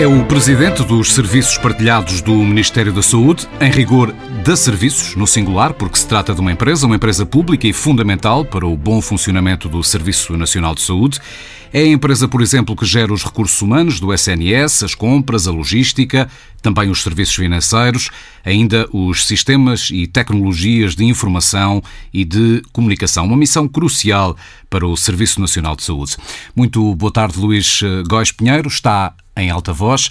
É o presidente dos Serviços Partilhados do Ministério da Saúde, em rigor da Serviços, no singular, porque se trata de uma empresa, uma empresa pública e fundamental para o bom funcionamento do Serviço Nacional de Saúde. É a empresa, por exemplo, que gera os recursos humanos do SNS, as compras, a logística, também os serviços financeiros, ainda os sistemas e tecnologias de informação e de comunicação. Uma missão crucial para o Serviço Nacional de Saúde. Muito boa tarde, Luís Góis Pinheiro. Está em alta voz.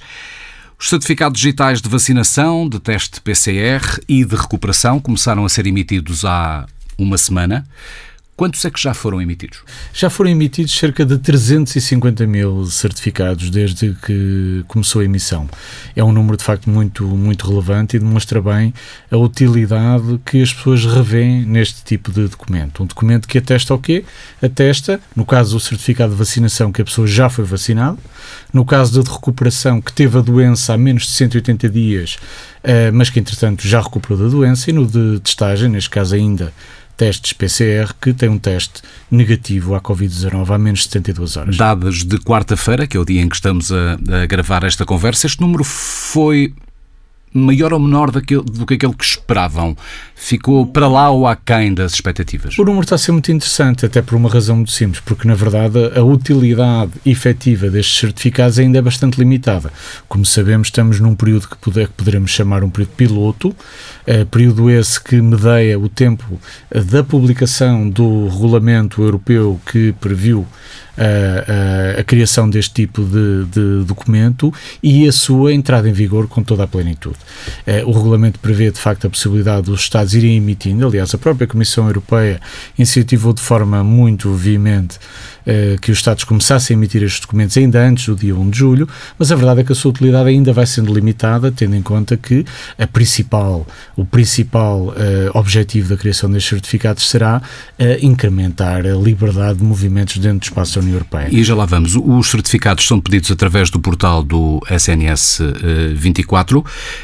Os certificados digitais de vacinação, de teste PCR e de recuperação começaram a ser emitidos há uma semana. Quantos é que já foram emitidos? Já foram emitidos cerca de 350 mil certificados desde que começou a emissão. É um número de facto muito, muito relevante e demonstra bem a utilidade que as pessoas revêem neste tipo de documento. Um documento que atesta o quê? Atesta, no caso do certificado de vacinação, que a pessoa já foi vacinada, no caso de recuperação, que teve a doença há menos de 180 dias, eh, mas que entretanto já recuperou da doença, e no de testagem, neste caso ainda testes PCR que têm um teste negativo à Covid-19 há menos de 72 horas. Dados de quarta-feira, que é o dia em que estamos a, a gravar esta conversa, este número foi maior ou menor daquele, do que aquele que esperavam? Ficou para lá ou aquém das expectativas? O número está a ser muito interessante, até por uma razão muito simples, porque na verdade a utilidade efetiva destes certificados ainda é bastante limitada. Como sabemos, estamos num período que, poder, que poderemos chamar um período piloto, período esse que medeia o tempo eh, da publicação do regulamento europeu que previu a, a, a, criação deste tipo de, de, documento e a sua entrada em vigor com toda a plenitude. Eh, o regulamento prevê, de facto, a possibilidade dos Estados irem emitindo, aliás, a própria Comissão Europeia incentivou de forma muito veemente eh, que os Estados começassem a emitir estes documentos ainda antes do dia 1 de julho, mas a verdade é que a sua utilidade ainda vai sendo limitada, tendo em conta que a principal, o principal uh, objetivo da criação destes certificados será uh, incrementar a liberdade de movimentos dentro do espaço da União Europeia. E já lá vamos. Os certificados são pedidos através do portal do SNS 24,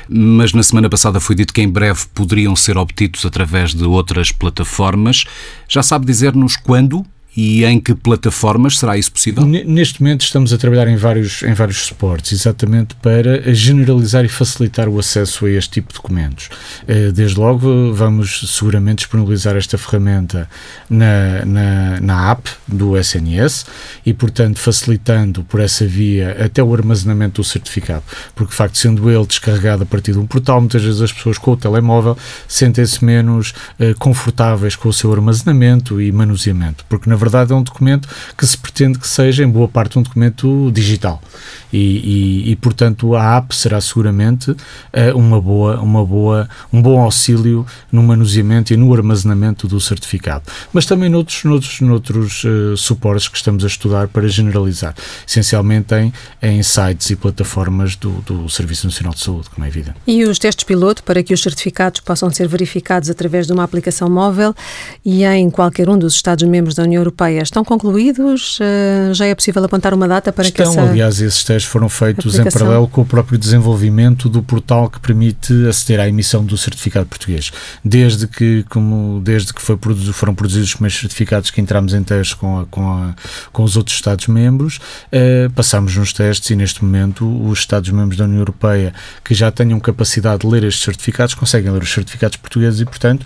mas na semana passada foi dito que em breve poderiam ser obtidos através de outras plataformas. Já sabe dizer-nos quando e em que plataformas será isso possível? Neste momento estamos a trabalhar em vários, em vários suportes, exatamente para generalizar e facilitar o acesso a este tipo de documentos. Eh, desde logo vamos seguramente disponibilizar esta ferramenta na, na, na app do SNS e, portanto, facilitando por essa via até o armazenamento do certificado, porque de facto sendo ele descarregado a partir de um portal, muitas vezes as pessoas com o telemóvel sentem-se menos eh, confortáveis com o seu armazenamento e manuseamento, porque na verdade é um documento que se pretende que seja, em boa parte, um documento digital. E, e, e portanto, a app será seguramente uh, uma boa, uma boa, um bom auxílio no manuseamento e no armazenamento do certificado. Mas também noutros, noutros, noutros uh, suportes que estamos a estudar para generalizar, essencialmente em, em sites e plataformas do, do Serviço Nacional de Saúde, como é evidente. E os testes piloto para que os certificados possam ser verificados através de uma aplicação móvel e em qualquer um dos Estados-membros da União Europeia Europeia estão concluídos? Uh, já é possível apontar uma data para Estão, que essa aliás, esses testes foram feitos aplicação... em paralelo com o próprio desenvolvimento do portal que permite aceder à emissão do certificado português. Desde que, como, desde que foi produzido, foram produzidos os primeiros certificados que entramos em testes com, a, com, a, com os outros Estados-membros, passamos nos testes e neste momento os Estados-membros da União Europeia que já tenham capacidade de ler estes certificados conseguem ler os certificados portugueses e, portanto,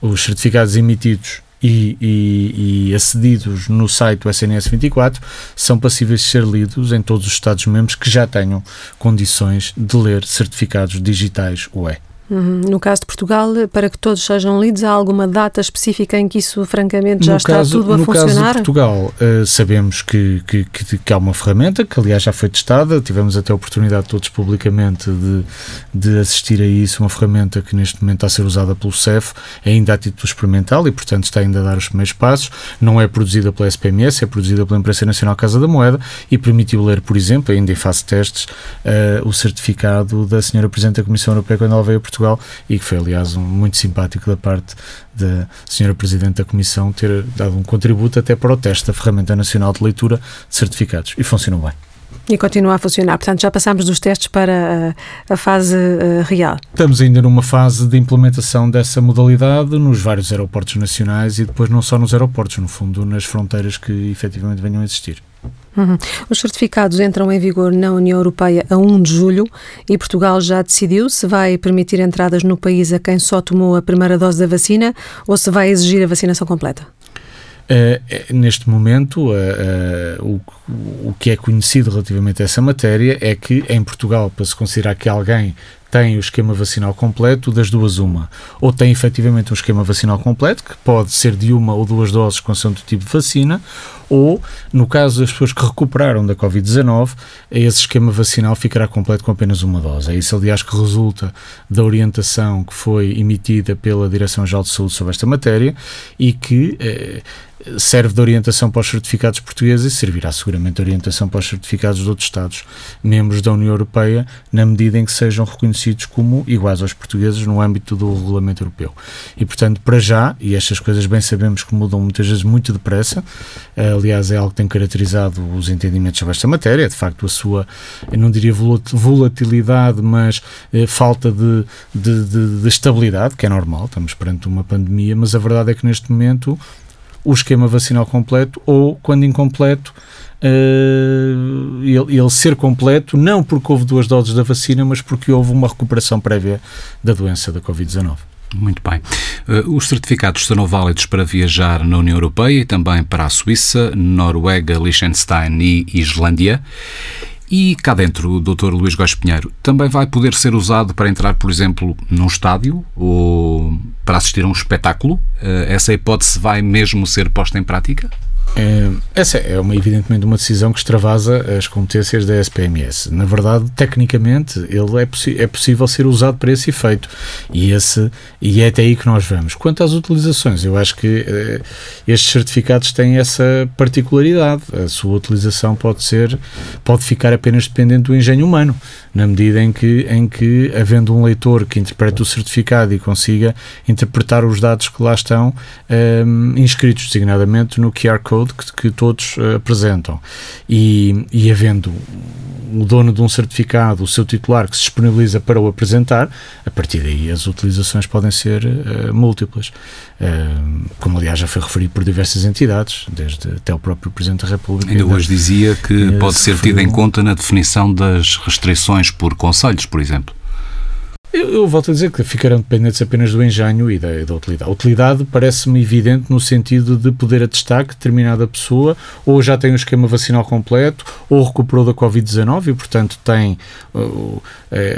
os certificados emitidos e, e, e, acedidos no site do SNS 24 são passíveis de ser lidos em todos os Estados-membros que já tenham condições de ler certificados digitais UE. Uhum. No caso de Portugal, para que todos sejam lidos, há alguma data específica em que isso, francamente, já no está caso, tudo a no funcionar? No caso de Portugal, uh, sabemos que, que, que, que, há uma ferramenta que, aliás, já foi testada. Tivemos até a oportunidade todos publicamente de, de assistir a isso. Uma ferramenta que, neste momento, está a ser usada pelo CEF, ainda a título experimental e, portanto, está ainda a dar os primeiros passos. Não é produzida pela SPMS, é produzida pela Imprensa Nacional Casa da Moeda e permitiu ler, por exemplo, ainda em fase de testes, uh, o certificado da senhora Presidente da Comissão Europeia quando ela veio a Portugal e que foi, aliás, um, muito simpático da parte da senhora Presidente da Comissão ter dado um contributo até para o teste da Ferramenta Nacional de Leitura de Certificados. E funcionou bem. E continua a funcionar. Portanto, já passámos dos testes para a, a fase uh, real. Estamos ainda numa fase de implementação dessa modalidade nos vários aeroportos nacionais e depois não só nos aeroportos, no fundo, nas fronteiras que efetivamente venham a existir. Uhum. Os certificados entram em vigor na União Europeia a 1 de julho e Portugal já decidiu se vai permitir entradas no país a quem só tomou a primeira dose da vacina ou se vai exigir a vacinação completa. Uh, neste momento, uh, uh, o, o que é conhecido relativamente a essa matéria é que em Portugal, para se considerar que alguém tem o esquema vacinal completo, das duas uma. Ou tem efetivamente um esquema vacinal completo, que pode ser de uma ou duas doses com do tipo de vacina, ou, no caso das pessoas que recuperaram da Covid-19, esse esquema vacinal ficará completo com apenas uma dose. É isso, aliás, que resulta da orientação que foi emitida pela Direção-Geral de Saúde sobre esta matéria e que eh, serve de orientação para os certificados portugueses e servirá seguramente de orientação para os certificados de outros Estados membros da União Europeia, na medida em que sejam reconhecidos como iguais aos portugueses no âmbito do regulamento europeu. E, portanto, para já, e estas coisas bem sabemos que mudam muitas vezes muito depressa, aliás, é algo que tem caracterizado os entendimentos sobre esta matéria, de facto, a sua, não diria volatilidade, mas eh, falta de, de, de, de estabilidade, que é normal, estamos perante uma pandemia, mas a verdade é que neste momento o esquema vacinal completo ou, quando incompleto, uh, ele, ele, ser completo, não porque houve duas doses da vacina, mas porque houve uma recuperação prévia da doença da Covid-19. Muito bem. Uh, os certificados serão válidos para viajar na União Europeia e também para a Suíça, Noruega, Liechtenstein e Islândia. E cá dentro, o Dr. Luís Góes Pinheiro também vai poder ser usado para entrar, por exemplo, num estádio ou para assistir a um espetáculo? Eh, essa hipótese vai mesmo ser posta em prática? É, essa é uma, evidentemente uma decisão que extravasa as competências da SPMS. Na verdade, tecnicamente, ele é, é possível ser usado para esse efeito e, esse, e é até aí que nós vamos. Quanto às utilizações, eu acho que eh, estes certificados têm essa particularidade. A sua utilização pode ser, pode ficar apenas dependente do engenho humano, na medida em que, em que havendo um leitor que interprete o certificado e consiga interpretar os dados que lá estão eh, inscritos, designadamente no QR Code que, que todos uh, apresentam. E, e havendo o dono de um certificado, o seu titular, que se disponibiliza para o apresentar, a partir daí as utilizações podem ser uh, múltiplas. Uh, como aliás já foi referido por diversas entidades, desde até o próprio Presidente da República. Ainda hoje dizia que pode ser tido em conta na definição das restrições por conselhos, por exemplo. Eu, eu, volto a dizer que ficarão dependentes apenas do engenho e da, da utilidade. A utilidade parece-me evidente no sentido de poder atestar que determinada pessoa ou já tem o esquema vacinal completo ou recuperou da Covid-19 e, portanto, tem uh,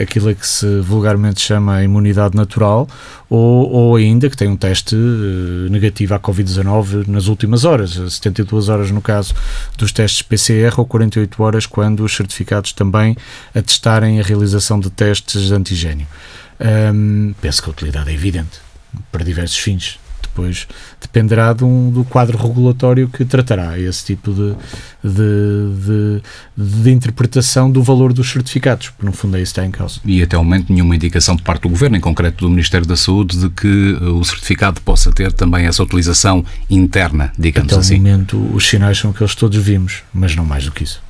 aquilo que se vulgarmente chama imunidade natural ou, ou ainda que tem um teste uh, negativo à Covid-19 nas últimas horas, 72 horas no caso dos testes PCR ou 48 horas quando os certificados também atestarem a realização de testes de antigênio. Um, penso que a utilidade é evidente para diversos fins. Depois dependerá de um, do quadro regulatório que tratará esse tipo de, de, de, de, interpretação do valor dos certificados, porque no fundo é isso que está em causa. E até o momento nenhuma indicação de parte do Governo, em concreto do Ministério da Saúde, de que o certificado possa ter também essa utilização interna, digamos até assim. Até o momento os sinais são aqueles que todos vimos, mas não mais do que isso.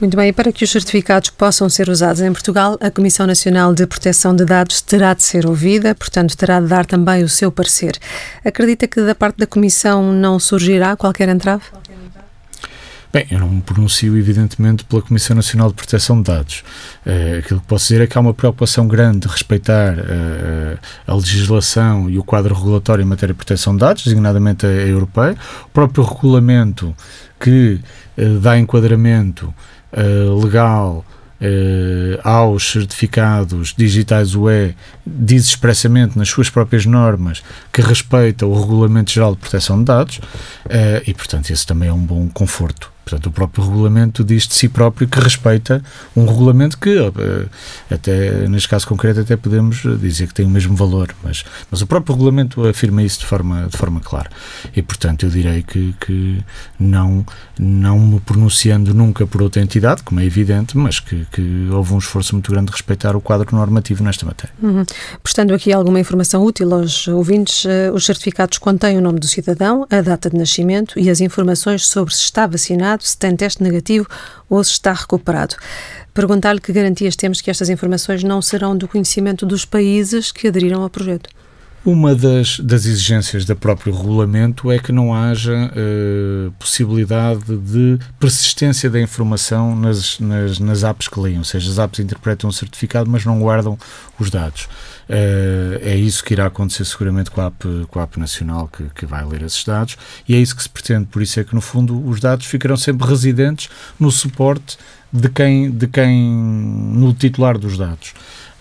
Muito bem, e para que os certificados possam ser usados em Portugal, a Comissão Nacional de Proteção de Dados terá de ser ouvida, portanto, terá de dar também o seu parecer. Acredita que da parte da Comissão não surgirá qualquer entrave? Bem, eu não me pronuncio, evidentemente, pela Comissão Nacional de Proteção de Dados. Uh, aquilo que posso dizer é que há uma preocupação grande de respeitar uh, a legislação e o quadro regulatório em matéria de proteção de dados, designadamente a, europeia. O próprio regulamento que uh, dá enquadramento uh, legal uh, aos certificados digitais UE diz expressamente nas suas próprias normas que respeita o Regulamento Geral de Proteção de Dados uh, e, portanto, esse também é um bom conforto. Portanto, o próprio regulamento diz de si próprio que respeita um regulamento que, eh, até neste caso concreto, até podemos dizer que tem o mesmo valor, mas, mas o próprio regulamento afirma isso de forma, de forma clara. E, portanto, eu direi que, que não, não me pronunciando nunca por outra entidade, como é evidente, mas que, que houve um esforço muito grande de respeitar o quadro normativo nesta matéria. Uhum. Portanto, aqui alguma informação útil aos ouvintes, eh, os certificados contêm o nome do cidadão, a data de nascimento e as informações sobre se está vacinado certificado, se tem teste negativo ou se está recuperado. Perguntar-lhe que garantias temos que estas informações não serão do conhecimento dos países que aderiram ao projeto. Uma das, das exigências do próprio regulamento é que não haja uh, possibilidade de persistência da informação nas, nas, nas apps que leem, ou seja, as apps interpretam o certificado, mas não guardam os dados. Uh, é isso que irá acontecer seguramente com a app, com a nacional que, que vai ler esses dados e é isso que se pretende. Por isso é que, no fundo, os dados ficarão sempre residentes no suporte de quem, de quem no titular dos dados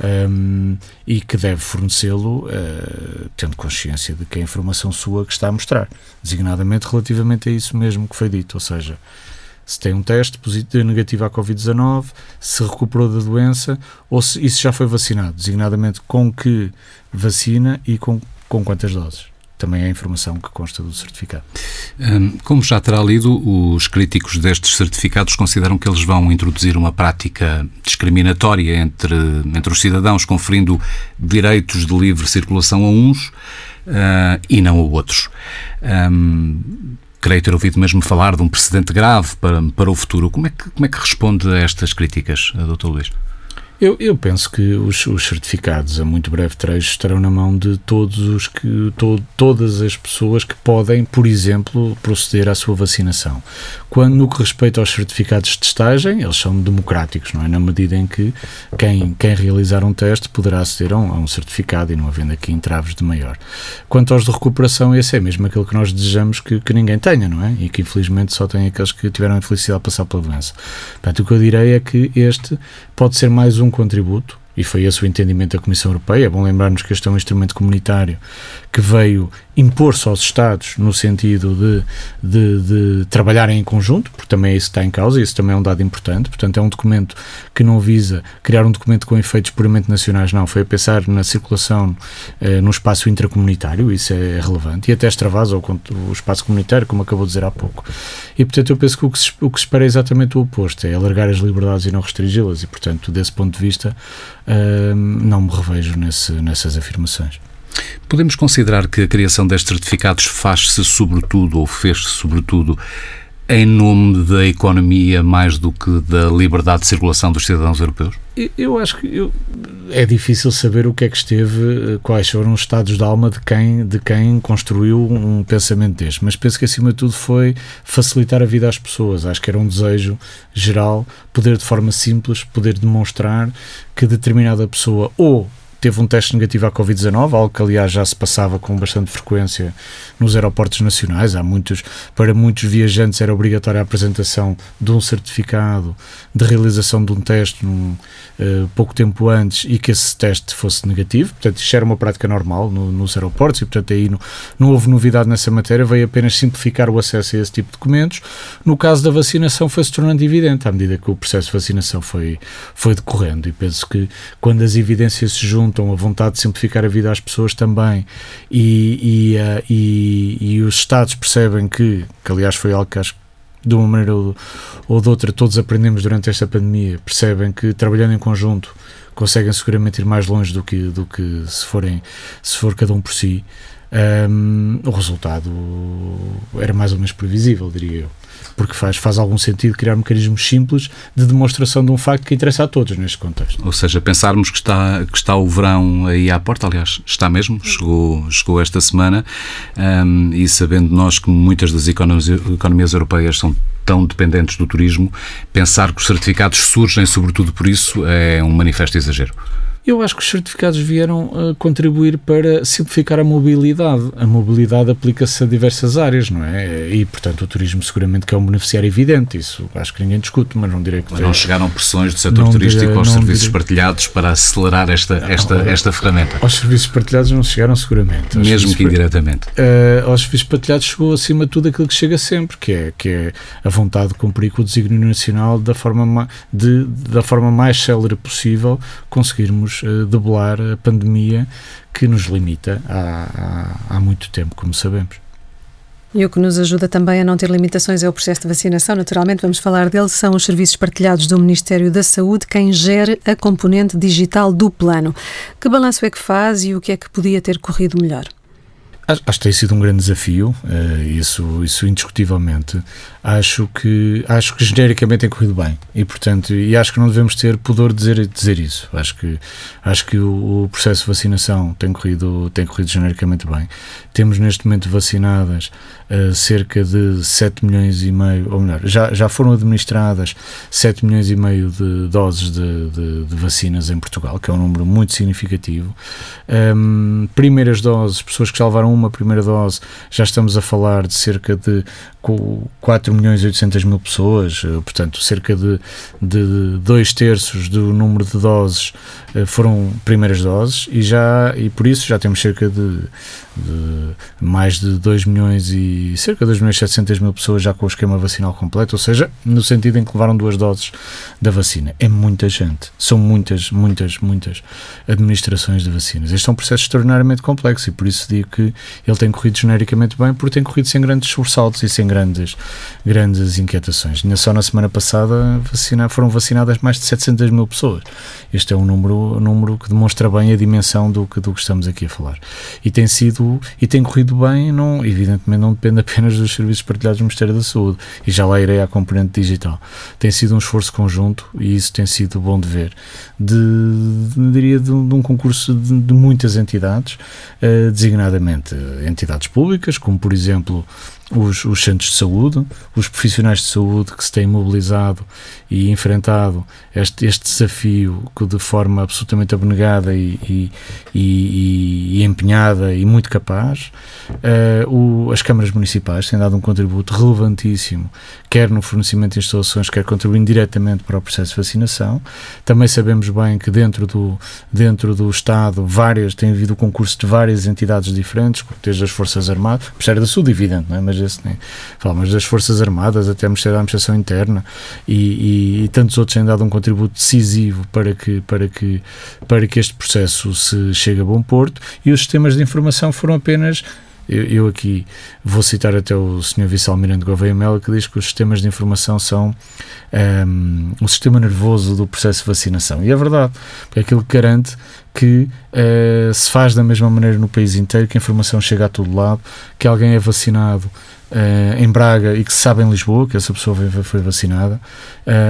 um, e que deve fornecê-lo uh, tendo consciência de que é a informação sua que está a mostrar, designadamente relativamente a isso mesmo que foi dito, ou seja, se tem um teste positivo, negativo à Covid-19, se recuperou da doença ou se já foi vacinado, designadamente com que vacina e com, com quantas doses também é a informação que consta do certificado. Hum, como já terá lido, os críticos destes certificados consideram que eles vão introduzir uma prática discriminatória entre, entre os cidadãos, conferindo direitos de livre circulação a uns uh, e não a outros. Um, creio ter ouvido mesmo falar de um precedente grave para, para o futuro. Como é, que, como é que responde a estas críticas, Dr. Luís? Eu, eu penso que os, os, certificados a muito breve trecho estarão na mão de todos os que to, todas as pessoas que podem, por exemplo, proceder à sua vacinação. Quando no que respeita aos certificados de testagem, eles são democráticos, não é? Na medida em que quem, quem realizar um teste poderá aceder a um, a um certificado e não havendo aqui entraves de maior. Quanto aos de recuperação, esse é mesmo aquilo que nós desejamos que, que ninguém tenha, não é? E que infelizmente só tem aqueles que tiveram a infelicidade de passar pela doença. Portanto, o que eu direi é que este pode ser mais um contributo e foi esse o entendimento da Comissão Europeia. É bom lembrarmos que este é um instrumento comunitário que veio impor-se aos Estados no sentido de, de, de, trabalharem em conjunto, porque também é isso está em causa, e isso também é um dado importante. Portanto, é um documento que não visa criar um documento com efeitos puramente nacionais, não. Foi a pensar na circulação eh, no espaço intracomunitário, isso é relevante, e até extravasa o, o espaço comunitário, como acabou de dizer há pouco. E, portanto, eu penso que o que se, o que se espera é exatamente o oposto, é alargar as liberdades e não restringi-las, e, portanto, desse ponto de vista, não me revejo nesse, nessas afirmações. Podemos considerar que a criação destes certificados faz-se sobretudo, ou fez-se sobretudo, em nome da economia mais do que da liberdade de circulação dos cidadãos europeus? Eu acho que eu, é difícil saber o que é que esteve, eh, quais foram os estados de alma de quem, de quem construiu um pensamento deste, mas penso que acima de tudo foi facilitar a vida às pessoas. Acho que era um desejo geral poder de forma simples, poder demonstrar que determinada pessoa ou teve um teste negativo à Covid-19, algo que aliás já se passava com bastante frequência nos aeroportos nacionais. Há muitos, para muitos viajantes era obrigatória a apresentação de um certificado de realização de um teste num, uh, pouco tempo antes e que esse teste fosse negativo. Portanto, isto era uma prática normal no, nos aeroportos e, portanto, aí não, não houve novidade nessa matéria, veio apenas simplificar o acesso a esse tipo de documentos. No caso da vacinação, foi se tornando evidente à medida que o processo de vacinação foi, foi decorrendo. E penso que quando as evidências se juntam juntam a vontade de simplificar a vida às pessoas também e, e, uh, e, e os Estados percebem que, que aliás foi algo que acho de uma maneira ou, ou de outra todos aprendemos durante esta pandemia, percebem que trabalhando em conjunto conseguem seguramente ir mais longe do que, do que se, forem, se for cada um por si. Um, o resultado era mais ou menos previsível, diria eu porque faz, faz algum sentido criar mecanismos simples de demonstração de um facto que interessa a todos neste contexto. Ou seja, pensarmos que está, que está o verão aí à porta, aliás, está mesmo, chegou, chegou esta semana, um, e sabendo nós que muitas das economias, economias europeias são tão dependentes do turismo, pensar que os certificados surgem sobretudo por isso é um manifesto exagero. Eu acho que os certificados vieram uh, contribuir para simplificar a mobilidade. A mobilidade aplica-se a diversas áreas, não é? E, portanto, o turismo seguramente que é um beneficiário evidente, isso acho que ninguém discute, mas não direi que... Mas não chegaram pressões do setor turístico direi, aos serviços direi. partilhados para acelerar esta, esta, não, esta ferramenta? Aos serviços partilhados não chegaram seguramente. Aos Mesmo que indiretamente. Uh, aos serviços partilhados chegou acima de tudo aquilo que chega sempre, que é, que é a vontade de cumprir com o desígnio nacional da forma, de, da forma mais célere possível, conseguirmos uh, debelar a pandemia que nos limita há, há, há muito tempo, como sabemos. E o que nos ajuda também a não ter limitações é o processo de vacinação. Naturalmente, vamos falar dele. São os serviços partilhados do Ministério da Saúde quem gere a componente digital do plano. Que balanço é que faz e o que é que podia ter corrido melhor? Acho, que tem sido um grande desafio, uh, isso, isso indiscutivelmente. Acho que, acho que genericamente tem corrido bem e, portanto, e acho que não devemos ter pudor de dizer, dizer isso. Acho que, acho que o, o, processo de vacinação tem corrido, tem corrido genericamente bem. Temos neste momento vacinadas uh, cerca de 7 milhões e meio, ou melhor, já, já foram administradas 7 milhões e meio de doses de, de, de vacinas em Portugal, que é um número muito significativo. Um, primeiras doses, pessoas que já levaram uma primeira dose, já estamos a falar de cerca de 4 milhões e 800 mil pessoas, eh, portanto, cerca de, de dois terços do número de doses eh, foram primeiras doses e já e por isso já temos cerca de, de mais de 2 milhões e cerca de 2 milhões e 700 mil pessoas já com o esquema vacinal completo, ou seja, no sentido em que levaram duas doses da vacina. É muita gente, são muitas, muitas, muitas administrações de vacinas. Este é um processo extraordinariamente complexo e por isso digo que ele tem corrido genericamente bem, porque tem corrido sem grandes sobressaltos e sem grandes, grandes inquietações. Só na semana passada vacina, foram vacinadas mais de 700 mil pessoas. Este é um número, um número que demonstra bem a dimensão do que, do que estamos aqui a falar. E tem sido e tem corrido bem, não, evidentemente não depende apenas dos serviços partilhados do Ministério da Saúde. E já lá irei à componente digital. Tem sido um esforço conjunto e isso tem sido bom de ver. De, de diria, de, de, um concurso de, de muitas entidades, uh, designadamente entidades públicas, como por exemplo os, os, centros de saúde, os profissionais de saúde que se têm mobilizado e enfrentado este, este desafio que de forma absolutamente abnegada e, e, e, e empenhada e muito capaz. Uh, o, as câmaras municipais têm dado um contributo relevantíssimo, quer no fornecimento de instalações, quer contribuindo diretamente para o processo de vacinação. Também sabemos bem que dentro do, dentro do Estado várias, tem havido concurso de várias entidades diferentes, desde as Forças Armadas, Ministério da Saúde, evidente, não é? mas esse nem fala, mas das Forças Armadas até o Ministério da Administração Interna e, e, e, tantos outros têm dado um contributo decisivo para que, para que, para que este processo se chegue a bom porto. E os sistemas de informação foram apenas eu, eu, aqui vou citar até o Sr. Vice-Almirante Gouveia Melo, que diz que os sistemas de informação são ehm, um, sistema nervoso do processo de vacinação. E é verdade, porque é aquilo que garante que uh, se faz da mesma maneira no país inteiro, que a informação chega a todo lado, que alguém é vacinado uh, em Braga e que se sabe em Lisboa que essa pessoa foi, vacinada.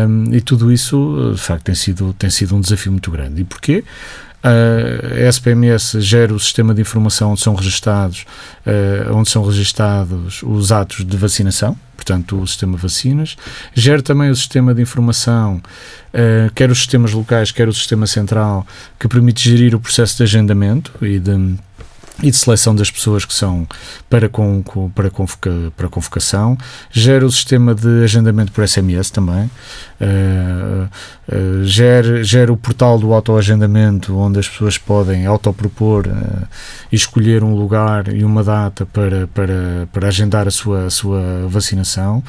Um, e tudo isso, de facto, tem sido, tem sido um desafio muito grande. E porquê? A SPMS gera o sistema de informação onde são registados, uh, onde são registados os atos de vacinação, portanto o sistema vacinas, gera também o sistema de informação, uh, quer os sistemas locais, quer o sistema central, que permite gerir o processo de agendamento e de e de seleção das pessoas que são para, com, para, convoca, para convocação, gera o sistema de agendamento por SMS também, uh, uh, gera, gera o portal do autoagendamento onde as pessoas podem autopropor uh, e escolher um lugar e uma data para, para, para agendar a sua, a sua vacinação.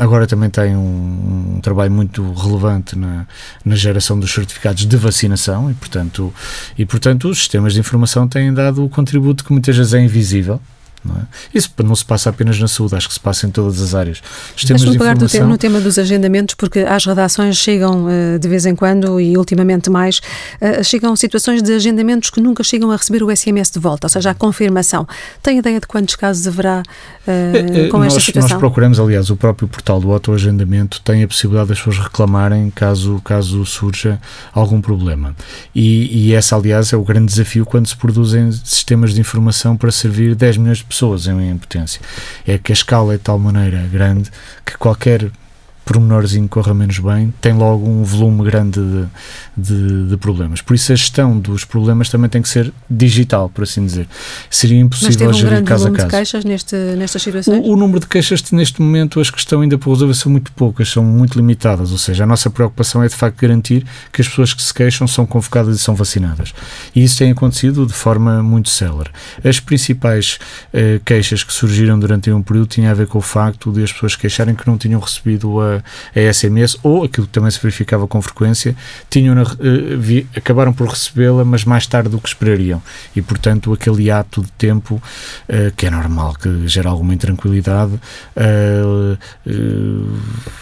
agora também tem um, um, trabalho muito relevante na, na geração dos certificados de vacinação e, portanto, e, portanto os sistemas de informação têm dado dado o contributo que muitas vezes é invisível. Não é? Isso não se passa apenas na saúde, acho que se passa em todas as áreas. Deixa-me pegar informação... no tema dos agendamentos, porque às redações chegam uh, de vez em quando e ultimamente mais, uh, chegam situações de agendamentos que nunca chegam a receber o SMS de volta, ou seja, a confirmação. Tem ideia de quantos casos haverá uh, com nós, esta situação? Nós procuramos, aliás, o próprio portal do autoagendamento tem a possibilidade das pessoas reclamarem caso, caso surja algum problema. E, e essa, aliás, é o grande desafio quando se produzem sistemas de informação para servir 10 milhões de pessoas em impotência. É que a escala é de tal maneira grande que qualquer pormenorzinho corra menos bem, tem logo um volume grande de, de, de, problemas. Por isso a gestão dos problemas também tem que ser digital, por assim dizer. Seria impossível Mas gerir um caso a caso. de queixas neste, nestas situações? O, o, número de queixas neste momento, as que estão ainda por resolver são muito poucas, são muito limitadas, ou seja, a nossa preocupação é de facto garantir que as pessoas que se queixam são convocadas e são vacinadas. E isso tem acontecido de forma muito célere. As principais uh, queixas que surgiram durante um período tinham a ver com o facto de as pessoas queixarem que não tinham recebido a a, SMS, ou aquilo que também se verificava com frequência, tinham uh, vi, acabaram por recebê-la, mas mais tarde do que esperariam. E, portanto, aquele ato de tempo, uh, que é normal, que gera alguma intranquilidade, uh,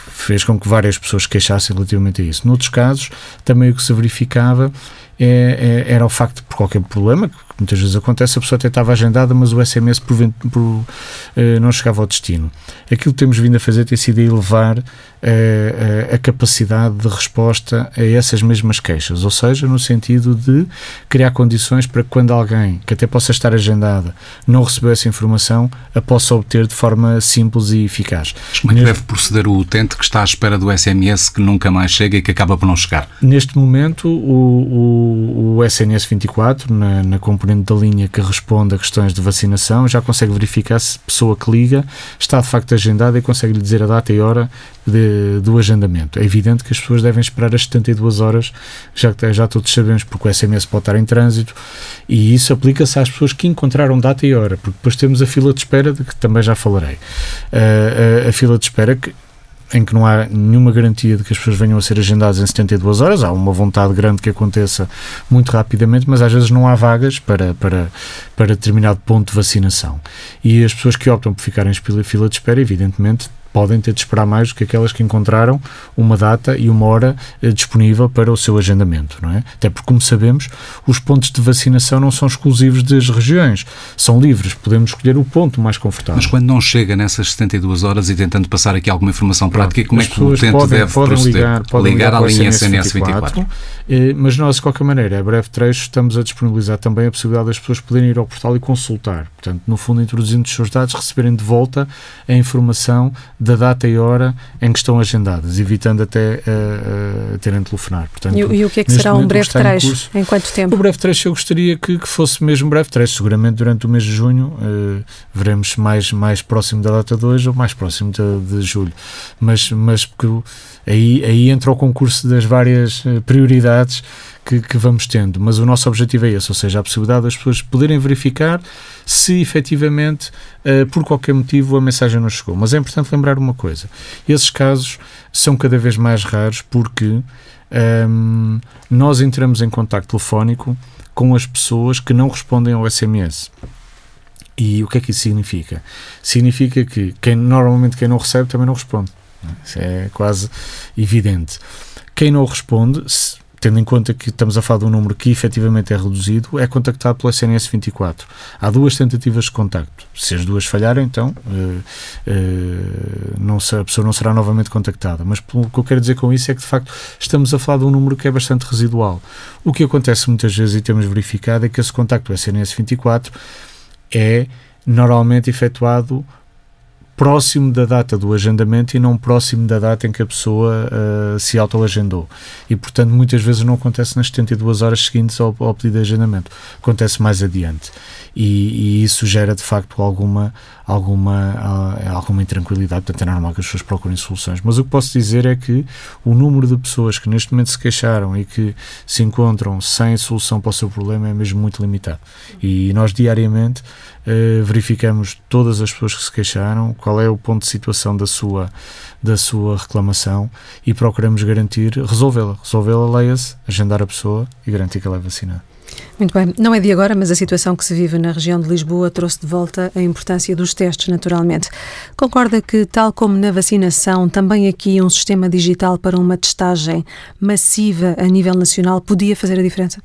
fez com que várias pessoas queixassem relativamente a isso. Noutros casos, também o que se verificava é, é, era o facto por qualquer problema, muitas vezes acontece, a pessoa até estava agendada, mas o SMS por, por, eh, não chegava ao destino. Aquilo que temos vindo a fazer tem sido elevar eh, a capacidade de resposta a essas mesmas queixas, ou seja, no sentido de criar condições para que quando alguém, que até possa estar agendada, não recebeu essa informação, a possa obter de forma simples e eficaz. Como é que deve proceder o utente que está à espera do SMS que nunca mais chega e que acaba por não chegar? Neste momento, o, o, o SNS 24, na, na componente da linha que responde a questões de vacinação, já consegue verificar se a pessoa que liga está de facto agendada e consegue lhe dizer a data e hora de, do agendamento. É evidente que as pessoas devem esperar as 72 horas, já, já todos sabemos, porque o SMS pode estar em trânsito, e isso aplica-se às pessoas que encontraram data e hora, porque depois temos a fila de espera, de que também já falarei. Uh, a, a fila de espera que em que não há nenhuma garantia de que as pessoas venham a ser agendadas em 72 horas, há uma vontade grande que aconteça muito rapidamente, mas às vezes não há vagas para, para, para determinado ponto de vacinação. E as pessoas que optam por ficar em fila de espera, evidentemente, podem ter de esperar mais do que aquelas que encontraram uma data e uma hora eh, disponível para o seu agendamento, não é? Até porque, como sabemos, os pontos de vacinação não são exclusivos das regiões, são livres, podemos escolher o ponto mais confortável. Mas quando não chega nessas 72 horas e tentando passar aqui alguma informação prática, como é que o utente podem, deve podem proceder? Ligar, podem ligar, ligar à linha SNS 24. 24 eh, mas nós, de qualquer maneira, a breve trecho, estamos a disponibilizar também a possibilidade das pessoas poderem ir ao portal e consultar. Portanto, no fundo, introduzindo os seus dados, receberem de volta a informação da data e hora em que estão agendadas, evitando até uh, terem de telefonar. Portanto, e, e, o que é que será um breve trecho? Em, em, quanto tempo? O breve trecho eu gostaria que, que fosse mesmo breve trecho. Seguramente durante o mês de junho uh, veremos mais, mais próximo da data de hoje ou mais próximo de, de julho. Mas, mas porque aí, aí entra o concurso das várias prioridades que, que, vamos tendo, mas o nosso objetivo é esse, ou seja, a possibilidade das pessoas poderem verificar se efetivamente, uh, por qualquer motivo, a mensagem não chegou. Mas é importante lembrar uma coisa: esses casos são cada vez mais raros porque um, ehm, nós entramos em contato telefónico com as pessoas que não respondem ao SMS. E o que é que isso significa? Significa que quem, normalmente quem não recebe também não responde. Isso é quase evidente. Quem não responde, se, tendo em conta que estamos a falar de um número que efetivamente é reduzido, é contactado pelo SNS 24. Há duas tentativas de contacto. Se as duas falharem, então uh, uh, não se, a pessoa não será novamente contactada. Mas o que eu quero dizer com isso é que, de facto, estamos a falar de um número que é bastante residual. O que acontece muitas vezes e temos verificado é que esse contacto SNS 24 é normalmente efetuado próximo da data do agendamento e não próximo da data em que a pessoa uh, se autoagendou. E, portanto, muitas vezes não acontece nas 72 horas seguintes ao, ao pedido de agendamento. Acontece mais adiante. E, e, isso gera, de facto, alguma, alguma, uh, alguma intranquilidade. Portanto, é normal que as pessoas procurem soluções. Mas o que posso dizer é que o número de pessoas que neste momento se queixaram e que se encontram sem solução para o seu problema é mesmo muito limitado. E nós, diariamente, uh, verificamos todas as pessoas que se queixaram, qual é o ponto de situação da sua, da sua reclamação e procuramos garantir, resolvê-la. Resolvê-la, leia-se, agendar a pessoa e garantir que ela é vacinada. Muito bem. Não é de agora, mas a situação que se vive na região de Lisboa trouxe de volta a importância dos testes, naturalmente. Concorda que, tal como na vacinação, também aqui um sistema digital para uma testagem massiva a nível nacional podia fazer a diferença?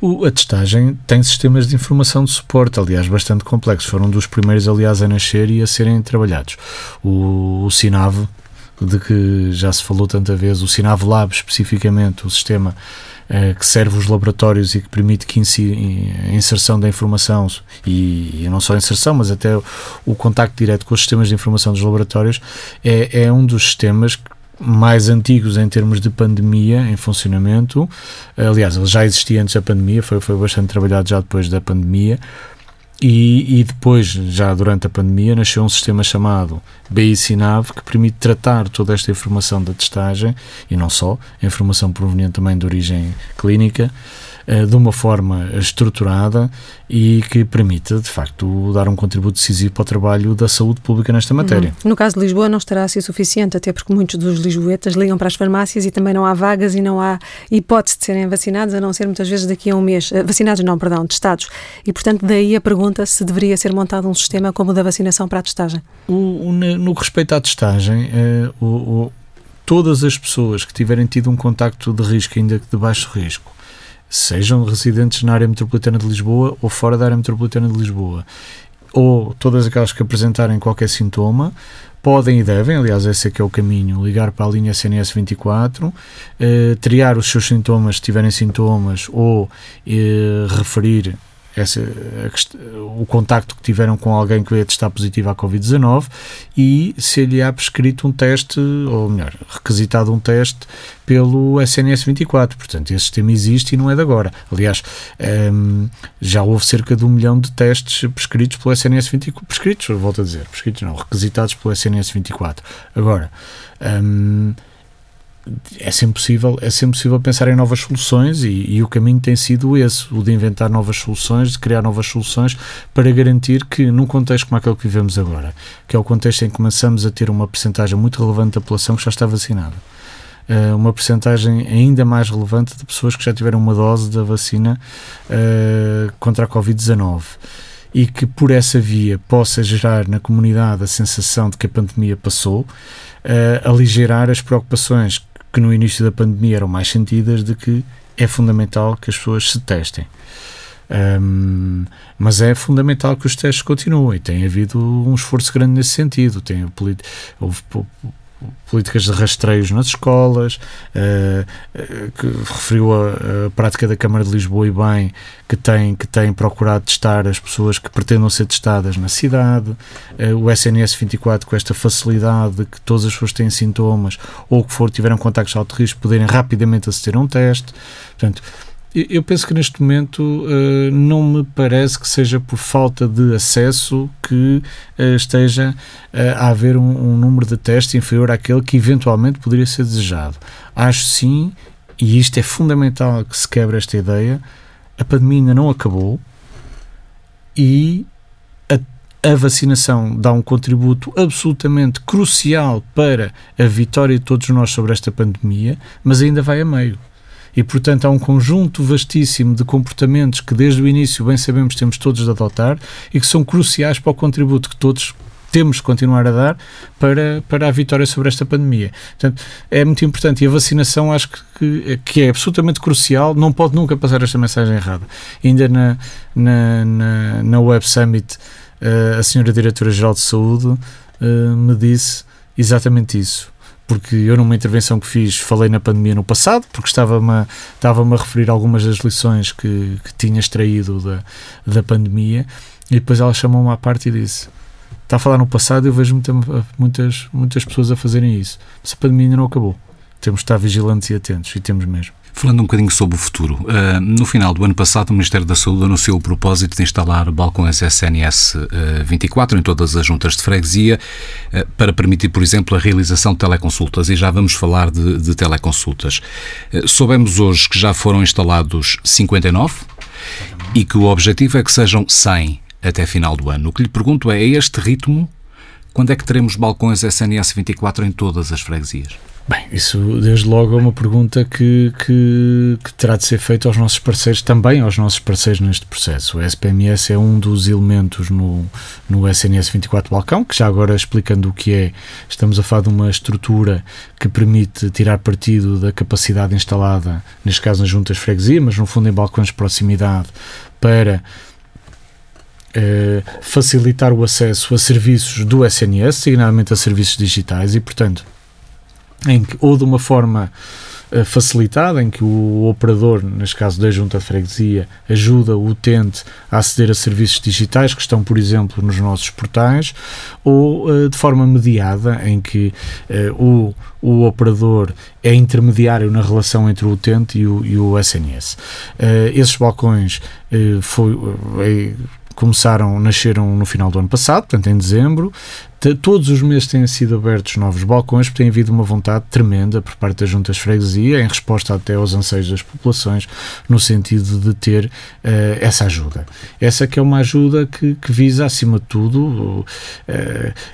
O, a testagem tem sistemas de informação de suporte, aliás, bastante complexos. Foram dos primeiros, aliás, a nascer e a serem trabalhados. O, o SINAV, de que já se falou tanta vez, o SINAV Lab, especificamente, o sistema que serve os laboratórios e que permite que a inserção da informação e, não só a inserção, mas até o, contacto direto com os sistemas de informação dos laboratórios, é, é um dos sistemas mais antigos em termos de pandemia em funcionamento. Aliás, ele já existia antes da pandemia, foi, foi bastante trabalhado já depois da pandemia. E, e depois, já durante a pandemia, nasceu um sistema chamado BICINAV que permite tratar toda esta informação da testagem e não só, informação proveniente também de origem clínica de uma forma estruturada e que permita, de facto, dar um contributo decisivo para o trabalho da saúde pública nesta matéria. Uhum. No caso de Lisboa não estará a ser suficiente, até porque muitos dos lisboetas ligam para as farmácias e também não há vagas e não há hipótese de serem vacinados, a não ser muitas vezes daqui a um mês. Eh, vacinados não, perdão, testados. E, portanto, daí a pergunta se deveria ser montado um sistema como o da vacinação para a testagem. O, o, no que respeita à testagem, eh, o, todas as pessoas que tiverem tido um contacto de risco, ainda que de baixo risco, sejam residentes na área metropolitana de Lisboa ou fora da área metropolitana de Lisboa, ou todas aquelas que apresentarem qualquer sintoma, podem e devem, aliás, esse é que é o caminho, ligar para a linha SNS 24, eh, triar os seus sintomas se tiverem sintomas ou eh, referir essa, o contacto que tiveram com alguém que veio testar positivo à Covid-19 e se lhe há prescrito um teste, ou melhor, requisitado um teste pelo SNS 24. Portanto, esse sistema existe e não é de agora. Aliás, um, já houve cerca de um milhão de testes prescritos pelo SNS 24. Prescritos, volto a dizer, prescritos não, requisitados pelo SNS 24. Agora, um, é sempre possível, é sempre possível pensar em novas soluções e, e, o caminho tem sido esse, o de inventar novas soluções, de criar novas soluções para garantir que num contexto como aquele que vivemos agora, que é o contexto em que começamos a ter uma percentagem muito relevante da população que já está vacinada, uh, uma percentagem ainda mais relevante de pessoas que já tiveram uma dose da vacina uh, contra a Covid-19 e que por essa via possa gerar na comunidade a sensação de que a pandemia passou, uh, aligerar as preocupações que no início da pandemia eram mais sentidas de que é fundamental que as pessoas se testem. Um, mas é fundamental que os testes continuem. Tem havido um esforço grande nesse sentido. Tem, houve políticas de rastreios nas escolas, uh, que referiu a, a, prática da Câmara de Lisboa e bem, que tem, que tem procurado testar as pessoas que pretendam ser testadas na cidade, uh, o SNS 24 com esta facilidade de que todas as pessoas têm sintomas ou que for tiveram contactos de alto risco poderem rapidamente aceder a um teste. Portanto, eu penso que neste momento uh, não me parece que seja por falta de acesso que uh, esteja uh, a haver um, um, número de testes inferior àquele que eventualmente poderia ser desejado. Acho sim, e isto é fundamental que se quebre esta ideia, a pandemia ainda não acabou e a, a vacinação dá um contributo absolutamente crucial para a vitória de todos nós sobre esta pandemia, mas ainda vai a meio. E, portanto, há um conjunto vastíssimo de comportamentos que, desde o início, bem sabemos, temos todos de adotar e que são cruciais para o contributo que todos temos de continuar a dar para, para a vitória sobre esta pandemia. Portanto, é muito importante e a vacinação acho que, que é absolutamente crucial, não pode nunca passar esta mensagem errada. Ainda na, na, na, na Web Summit, uh, a senhora Diretora-Geral de Saúde uh, me disse exatamente isso porque eu numa intervenção que fiz falei na pandemia no passado, porque estava-me a, estava a referir algumas das lições que, que tinha extraído da, da pandemia, e depois ela chamou-me à parte e disse: Está a falar no passado, eu vejo muita, muitas, muitas pessoas a fazerem isso, mas a pandemia ainda não acabou. Temos de estar vigilantes e atentos, e temos mesmo. Falando um bocadinho sobre o futuro, uh, no final do ano passado o Ministério da Saúde anunciou o propósito de instalar balcões SNS uh, 24 em todas as juntas de freguesia uh, para permitir, por exemplo, a realização de teleconsultas e já vamos falar de, de teleconsultas. Uh, soubemos hoje que já foram instalados 59 e que o objetivo é que sejam 100 até final do ano. O que lhe pergunto é, a este ritmo, quando é que teremos balcões SNS 24 em todas as freguesias? Bem, isso desde logo é uma pergunta que, que, que, terá de ser feita aos nossos parceiros, também aos nossos parceiros neste processo. O SPMS é um dos elementos no, no SNS 24 Balcão, que já agora explicando o que é, estamos a falar de uma estrutura que permite tirar partido da capacidade instalada, neste caso nas juntas freguesia, mas no fundo em balcões de proximidade, para eh, facilitar o acesso a serviços do SNS, signadamente a serviços digitais, e portanto em que, ou de uma forma uh, facilitada, em que o operador, neste caso da junta de freguesia, ajuda o utente a aceder a serviços digitais que estão, por exemplo, nos nossos portais, ou uh, de forma mediada, em que uh, o, o operador é intermediário na relação entre o utente e o, e o SNS. esses balcões foi, começaram, nasceram no final do ano passado, portanto em dezembro, todos os meses têm sido abertos novos balcões, porque tem havido uma vontade tremenda por parte das juntas de freguesia, em resposta até aos anseios das populações, no sentido de ter uh, essa ajuda. Essa que é uma ajuda que, que visa, acima de tudo, uh,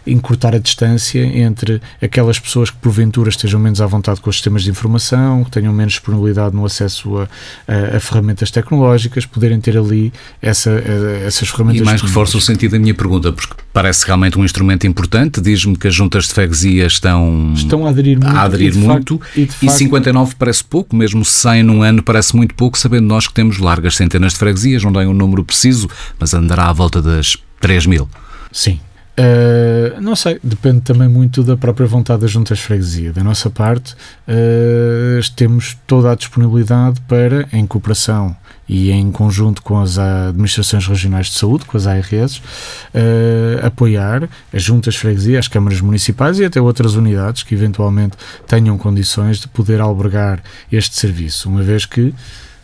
encurtar a distância entre aquelas pessoas que porventura estejam menos à vontade com os sistemas de informação, que tenham menos disponibilidade no acesso a, a, a ferramentas tecnológicas, poderem ter ali essa, a, essas ferramentas. E mais reforço o sentido da minha pergunta, porque parece realmente um instrumento importante. Diz-me que as juntas de freguesia estão, estão a aderir muito. A aderir e, muito facto, e, facto, e 59 parece pouco, mesmo 100 num ano parece muito pouco, sabendo nós que temos largas centenas de freguesias, não tem um número preciso, mas andará à volta das 3 mil. Sim, Uh, não sei, depende também muito da própria vontade das juntas de freguesia. Da nossa parte, uh, temos toda a disponibilidade para, em cooperação e em conjunto com as administrações regionais de saúde, com as ARS, uh, apoiar as juntas de freguesia, as câmaras municipais e até outras unidades que eventualmente tenham condições de poder albergar este serviço, uma vez que,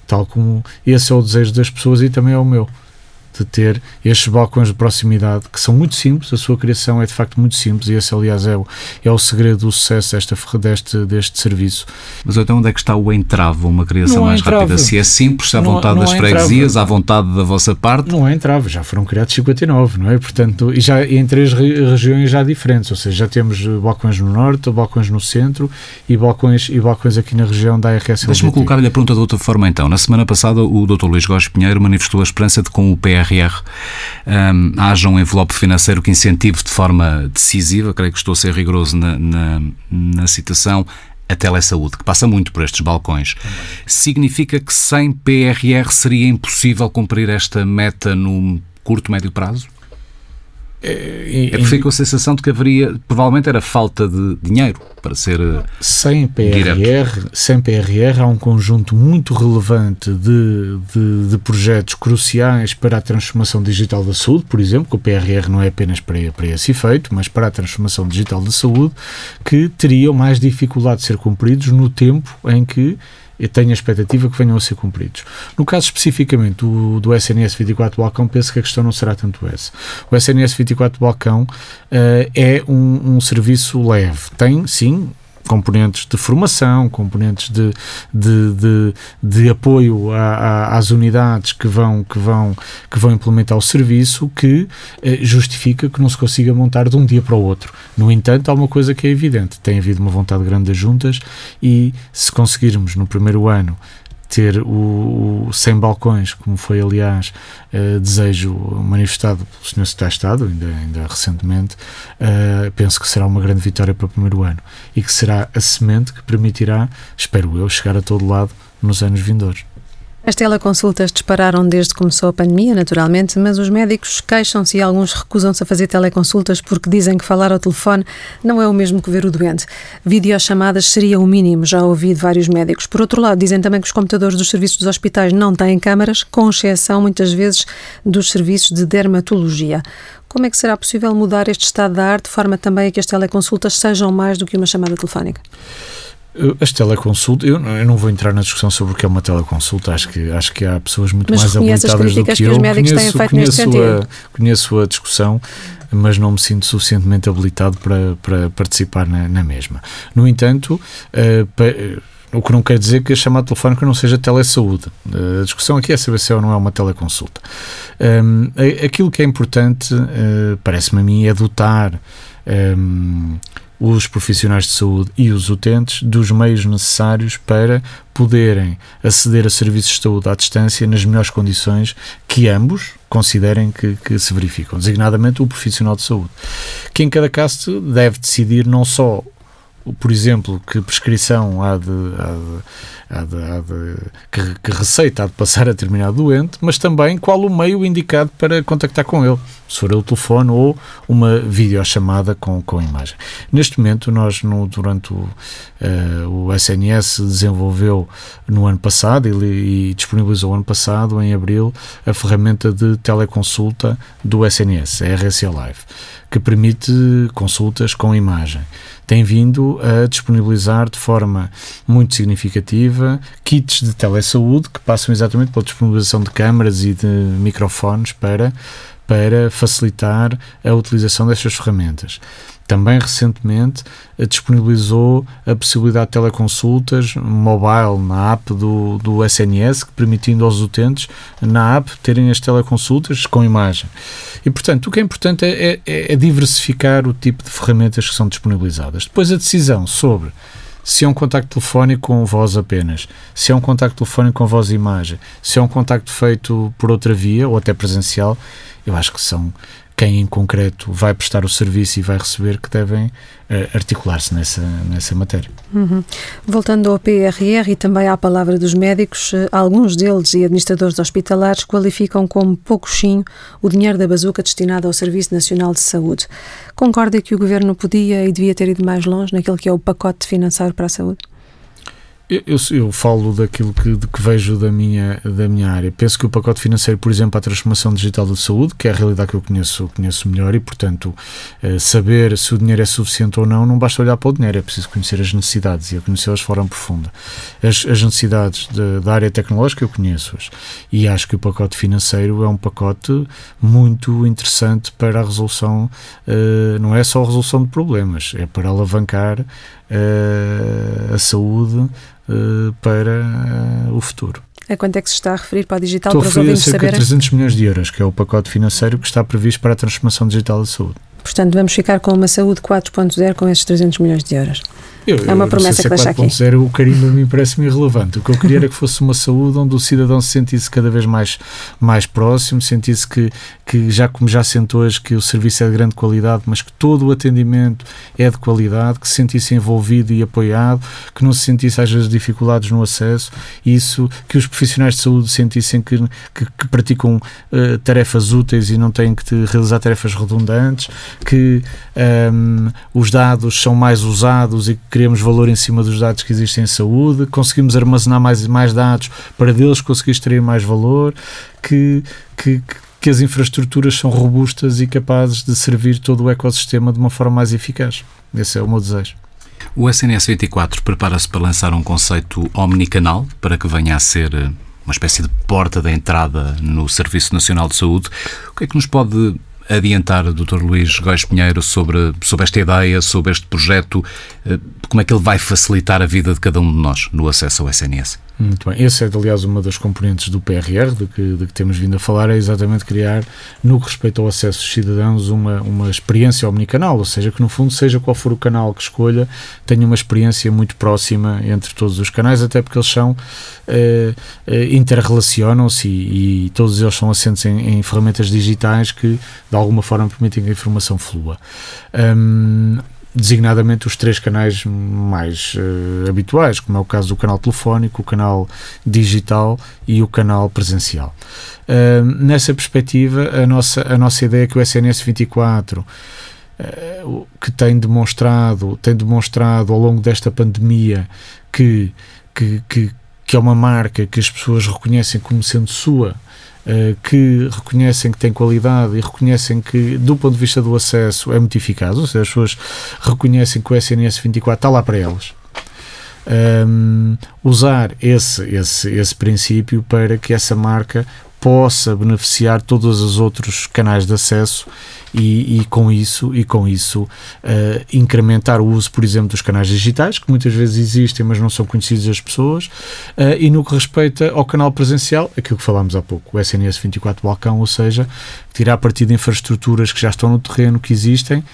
tal como esse é o desejo das pessoas e também é o meu de ter estes balcões de proximidade que são muito simples, a sua criação é de facto muito simples e esse, aliás, é o, é o segredo do sucesso desta, deste, deste serviço. Mas então onde é que está o entrave, uma criação mais entrave. rápida? Se é simples, se à vontade não das freguesias, à vontade da vossa parte? Não é entrave, já foram criados 59, não é? Portanto, e já em três regiões já diferentes, ou seja, já temos balcões no norte, balcões no centro e balcões, e balcões aqui na região da ARS. Deixa-me colocar-lhe a pergunta de outra forma então. Na semana passada o Dr. Luís Góes Pinheiro manifestou a esperança de com o PR PRR um, haja um envelope financeiro que incentive de forma decisiva, creio que estou a ser rigoroso na, na, na citação, a telesaúde, que passa muito por estes balcões. Também. Significa que sem PRR seria impossível cumprir esta meta no curto, médio prazo? É, é porque com a sensação de que haveria, provavelmente era falta de dinheiro para ser eh, sem PRR, sem PRR há um conjunto muito relevante de, de, de, projetos cruciais para a transformação digital da saúde, por exemplo, que o PRR não é apenas para, para esse efeito, mas para a transformação digital da saúde, que teriam mais dificuldade de ser cumpridos no tempo em que eu tenho a expectativa que venham a ser cumpridos. No caso especificamente do, do SNS 24 Balcão, penso que a questão não será tanto essa. O SNS 24 Balcão uh, é um, um serviço leve. Tem, sim, componentes de formação, componentes de, de, de, de apoio a, a, às unidades que vão, que, vão, que vão implementar o serviço, que eh, justifica que não se consiga montar de um dia para o outro. No entanto, há uma coisa que é evidente: tem havido uma vontade grande das juntas e se conseguirmos no primeiro ano ter o, o 100 balcões, como foi, aliás, uh, desejo manifestado pelo Sr. Secretário de Estado, ainda, ainda recentemente, uh, penso que será uma grande vitória para o primeiro ano e que será a semente que permitirá, espero eu, chegar a todo lado nos anos vindouros. As teleconsultas dispararam desde que começou a pandemia, naturalmente, mas os médicos queixam-se e alguns recusam-se a fazer teleconsultas porque dizem que falar ao telefone não é o mesmo que ver o doente. Videochamadas seria o mínimo, já ouvi de vários médicos. Por outro lado, dizem também que os computadores dos serviços dos hospitais não têm câmaras, com exceção, muitas vezes, dos serviços de dermatologia. Como é que será possível mudar este estado da arte de forma também a que as teleconsultas sejam mais do que uma chamada telefónica? As teleconsultas, eu, eu, não vou entrar na discussão sobre o que é uma teleconsulta, acho que, acho que há pessoas muito mas mais habilitadas do que, que eu. os médicos conheço, têm feito neste sentido. A, conheço a discussão, mas não me sinto suficientemente habilitado para, para participar na, na mesma. No entanto, uh, pa, o que não quer dizer que a chamada telefónica não seja telesaúde. Uh, a discussão aqui é saber se é ou não é uma teleconsulta. Um, aquilo que é importante, uh, parece-me a mim, é dotar. Um, os profissionais de saúde e os utentes dos meios necessários para poderem aceder a serviços de saúde à distância nas melhores condições que ambos considerem que, que se verificam, designadamente o profissional de saúde, que em cada caso deve decidir não só por exemplo, que prescrição há de, há de, há de, há de que, que, receita há de passar a determinado doente, mas também qual o meio indicado para contactar com ele, se for o telefone ou uma videochamada com, com imagem. Neste momento, nós, no, durante o, uh, o SNS, desenvolveu no ano passado e, e disponibilizou ano passado, em abril, a ferramenta de teleconsulta do SNS, a RSA Live, que permite consultas com imagem. Tem vindo a disponibilizar de forma muito significativa kits de telesaúde que passam exatamente pela disponibilização de câmaras e de microfones para, para facilitar a utilização destas ferramentas. Também recentemente eh, disponibilizou a possibilidade de teleconsultas mobile na app do, do SNS, permitindo aos utentes na app terem as teleconsultas com imagem. E, portanto, o que é importante é, é, é diversificar o tipo de ferramentas que são disponibilizadas. Depois, a decisão sobre se é um contacto telefónico com voz apenas, se é um contacto telefónico com voz e imagem, se é um contacto feito por outra via ou até presencial, eu acho que são quem em concreto vai prestar o serviço e vai receber, que devem uh, articular-se nessa, nessa matéria. Uhum. Voltando ao PRR e também à palavra dos médicos, uh, alguns deles e administradores hospitalares qualificam como poucochinho o dinheiro da bazuca destinado ao Serviço Nacional de Saúde. Concorda que o Governo podia e devia ter ido mais longe naquilo que é o pacote financeiro para a saúde? Eu, eu, falo daquilo que, que vejo da minha, da minha área. Penso que o pacote financeiro, por exemplo, a transformação digital da saúde, que é a realidade que eu conheço, conheço melhor, e, portanto, eh, saber se o dinheiro é suficiente ou não, não basta olhar para o dinheiro, é preciso conhecer as necessidades e conhecê-las de forma profunda. As, as necessidades de, da área tecnológica eu conheço-as e acho que o pacote financeiro é um pacote muito interessante para a resolução, eh, não é só a resolução de problemas, é para alavancar a saúde eh, para o futuro. A quanto é que se está a referir para a digital? Estou para a referir a cerca de 300 milhões de euros, que é o pacote financeiro que está previsto para a transformação digital da saúde. Portanto, vamos ficar com uma saúde 4.0 com esses 300 milhões de euros. Eu, é uma promessa que deixa aqui. 4.0 o carinho a mim parece-me irrelevante. O que eu queria era que fosse uma saúde onde o cidadão se sentisse cada vez mais, mais próximo, sentisse que, que, já como já sente hoje, que o serviço é de grande qualidade, mas que todo o atendimento é de qualidade, que se sentisse envolvido e apoiado, que não se sentisse às vezes dificuldades no acesso, isso, que os profissionais de saúde sentissem que, que, que praticam uh, tarefas úteis e não têm que realizar tarefas redundantes, que um, os dados são mais usados e criamos valor em cima dos dados que existem em saúde, conseguimos armazenar mais, mais dados para deles conseguir extrair mais valor, que, que, que as infraestruturas são robustas e capazes de servir todo o ecossistema de uma forma mais eficaz. Esse é o meu desejo. O SNS 24 prepara-se para lançar um conceito omnicanal para que venha a ser eh, uma espécie de porta de entrada no Serviço Nacional de Saúde. O que é que nos pode adiantar, Dr. Luís Góis Pinheiro, sobre, sobre esta ideia, sobre este projeto, eh, como é que ele vai facilitar a vida de cada um de nós no acesso ao SNS? Muito bem. Essa é, aliás, uma das componentes do PRR, de que, de que temos vindo a falar, é exatamente criar, no que respeita ao acesso dos cidadãos, uma, uma experiência omnicanal, ou seja, que no fundo, seja qual for o canal que escolha, tenha uma experiência muito próxima entre todos os canais, até porque eles são, eh, eh, interrelacionam-se e, e, todos eles são assentes em, em, ferramentas digitais que, de alguma forma, permitem que a informação flua. Um, designadamente os três canais mais uh, habituais, como é o caso do canal telefónico, o canal digital e o canal presencial. Uh, nessa perspectiva, a nossa, a nossa ideia é que o SNS 24 uh, que tem demonstrado, tem demonstrado ao longo desta pandemia que, que, que, que é uma marca que as pessoas reconhecem como sendo sua, que reconhecem que tem qualidade e reconhecem que, do ponto de vista do acesso, é muito eficaz, ou seja, as pessoas reconhecem que o SNS 24 está lá para elas. Um, usar esse, esse, esse princípio para que essa marca possa beneficiar todos os outros canais de acesso e, e com isso e com isso uh, incrementar o uso, por exemplo, dos canais digitais que muitas vezes existem, mas não são conhecidos das pessoas. Uh, e no que respeita ao canal presencial, aquilo que falámos há pouco, o SNS 24 Balcão, ou seja, tirar partido de infraestruturas que já estão no terreno, que existem uh,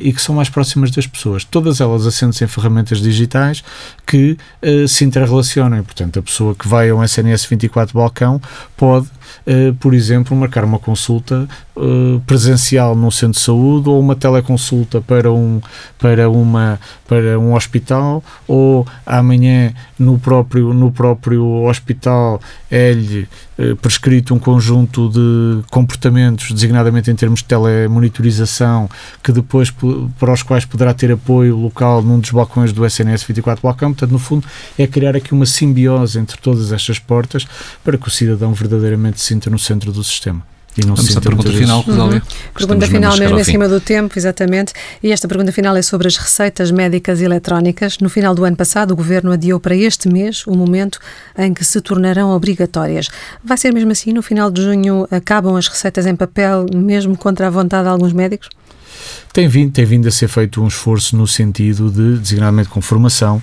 e que são mais próximas das pessoas. Todas elas assentes em ferramentas digitais que se interrelacionem. Portanto, a pessoa que vai a um SNS 24 Balcão pode uh, por exemplo, marcar uma consulta uh, presencial num centro de saúde ou uma teleconsulta para um, para uma, para um hospital ou amanhã no próprio, no próprio hospital é-lhe uh, prescrito um conjunto de comportamentos, designadamente em termos de telemonitorização, que depois para os quais poderá ter apoio local num dos balcões do SNS 24 Balcão. Portanto, no fundo, é criar aqui uma simbiose entre todas estas portas para que o cidadão verdadeiramente se sinta no centro do sistema. E não Vamos se à pergunta final, Rosália. Uhum. Pergunta final, mesmo em cima do tempo, exatamente. E esta pergunta final é sobre as receitas médicas eletrónicas. No final do ano passado, o Governo adiou para este mês o momento em que se tornarão obrigatórias. Vai ser mesmo assim? No final de junho acabam as receitas em papel, mesmo contra a vontade de alguns médicos? Tem vindo, tem vindo a ser feito um esforço no sentido de, designadamente com formação,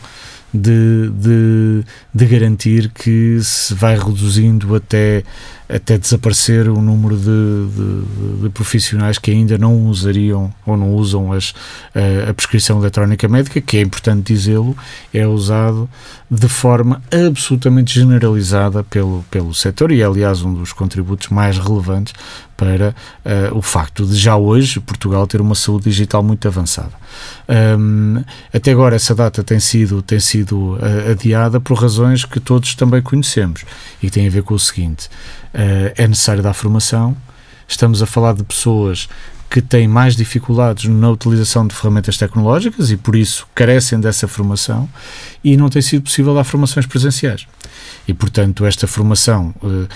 de, de, de garantir que se vai reduzindo até até desaparecer o número de, de, profissionais que ainda não usariam ou não usam as, a, a prescrição eletrónica médica, que é importante dizê-lo, é usado de forma absolutamente generalizada pelo, pelo setor e é, aliás, um dos contributos mais relevantes para uh, o facto de já hoje Portugal ter uma saúde digital muito avançada. Um, até agora essa data tem sido, tem sido uh, adiada por razões que todos também conhecemos e que têm a ver com o seguinte: uh, é necessário dar formação, estamos a falar de pessoas que têm mais dificuldades na utilização de ferramentas tecnológicas e por isso carecem dessa formação e não tem sido possível dar formações presenciais. E, portanto, esta formação uh, uh,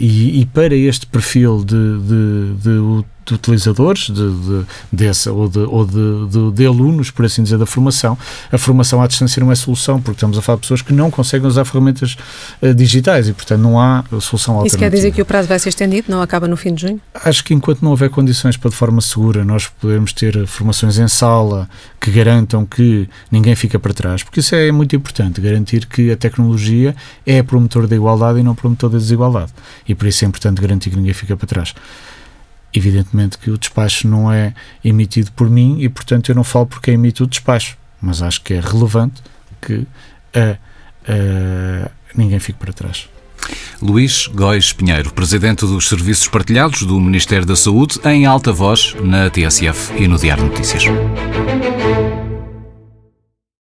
e, e, para este perfil de, de, de de utilizadores de, de, dessa, ou, de, ou de, de, alunos, por assim dizer, da formação. A formação à distância não é solução, porque estamos a falar de pessoas que não conseguem usar ferramentas uh, digitais e, portanto, não há solução alternativa. Isso quer dizer que o prazo vai ser estendido, não acaba no fim de junho? Acho que enquanto não houver condições para, de forma segura, nós podermos ter formações em sala que garantam que ninguém fica para trás, porque isso é muito importante, garantir que a tecnologia é promotor da igualdade e não promotor da desigualdade. E por isso é importante garantir que ninguém fica para trás. Evidentemente que o despacho não é emitido por mim e, portanto, eu não falo porque emite o despacho, mas acho que é relevante que a, a, ninguém fique para trás. Luís Góis Pinheiro, presidente dos Serviços Partilhados do Ministério da Saúde, em alta voz na TSF e no Diário Notícias.